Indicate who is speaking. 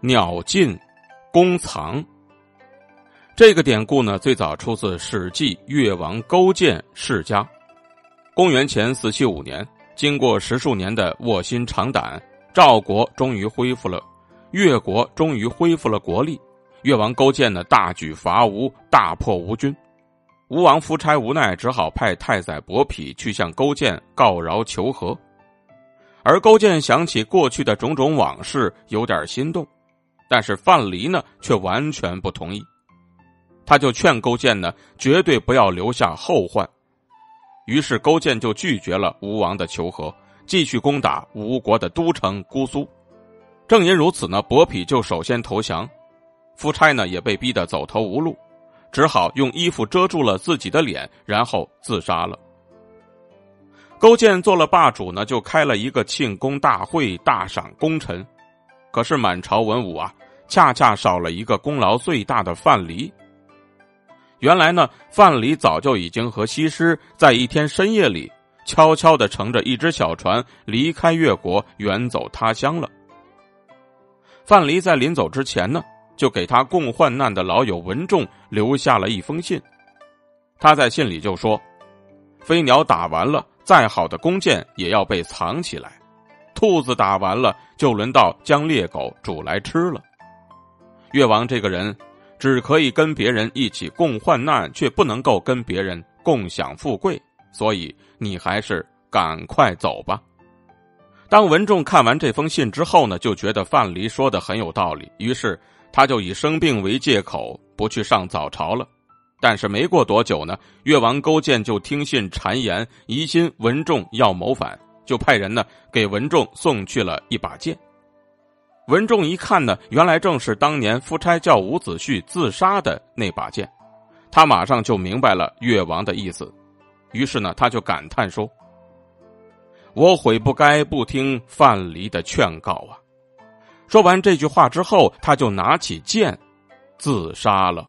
Speaker 1: 鸟尽，弓藏。这个典故呢，最早出自《史记·越王勾践世家》。公元前四七五年，经过十数年的卧薪尝胆，赵国终于恢复了，越国终于恢复了国力。越王勾践呢，大举伐吴，大破吴军。吴王夫差无奈，只好派太宰伯嚭去向勾践告饶求和。而勾践想起过去的种种往事，有点心动，但是范蠡呢，却完全不同意。他就劝勾践呢，绝对不要留下后患。于是勾践就拒绝了吴王的求和，继续攻打吴国的都城姑苏。正因如此呢，伯嚭就首先投降。夫差呢也被逼得走投无路，只好用衣服遮住了自己的脸，然后自杀了。勾践做了霸主呢，就开了一个庆功大会，大赏功臣。可是满朝文武啊，恰恰少了一个功劳最大的范蠡。原来呢，范蠡早就已经和西施在一天深夜里，悄悄的乘着一只小船离开越国，远走他乡了。范蠡在临走之前呢。就给他共患难的老友文仲留下了一封信，他在信里就说：“飞鸟打完了，再好的弓箭也要被藏起来；兔子打完了，就轮到将猎狗煮来吃了。越王这个人，只可以跟别人一起共患难，却不能够跟别人共享富贵，所以你还是赶快走吧。”当文仲看完这封信之后呢，就觉得范蠡说的很有道理，于是。他就以生病为借口不去上早朝了，但是没过多久呢，越王勾践就听信谗言，疑心文仲要谋反，就派人呢给文仲送去了一把剑。文仲一看呢，原来正是当年夫差叫伍子胥自杀的那把剑，他马上就明白了越王的意思，于是呢，他就感叹说：“我悔不该不听范蠡的劝告啊。”说完这句话之后，他就拿起剑，自杀了。